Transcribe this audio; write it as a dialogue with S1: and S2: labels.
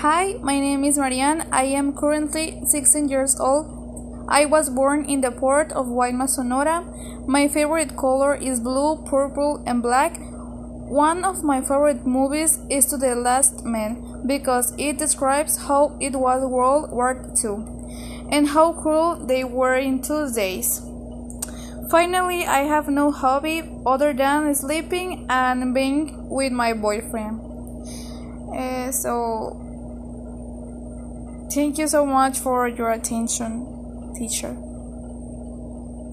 S1: Hi, my name is Marianne. I am currently 16 years old. I was born in the port of Guaymas, Sonora. My favorite color is blue, purple, and black. One of my favorite movies is To the Last Man because it describes how it was World War II and how cruel they were in those days. Finally, I have no hobby other than sleeping and being with my boyfriend. Uh, so, thank you so much for your attention, teacher.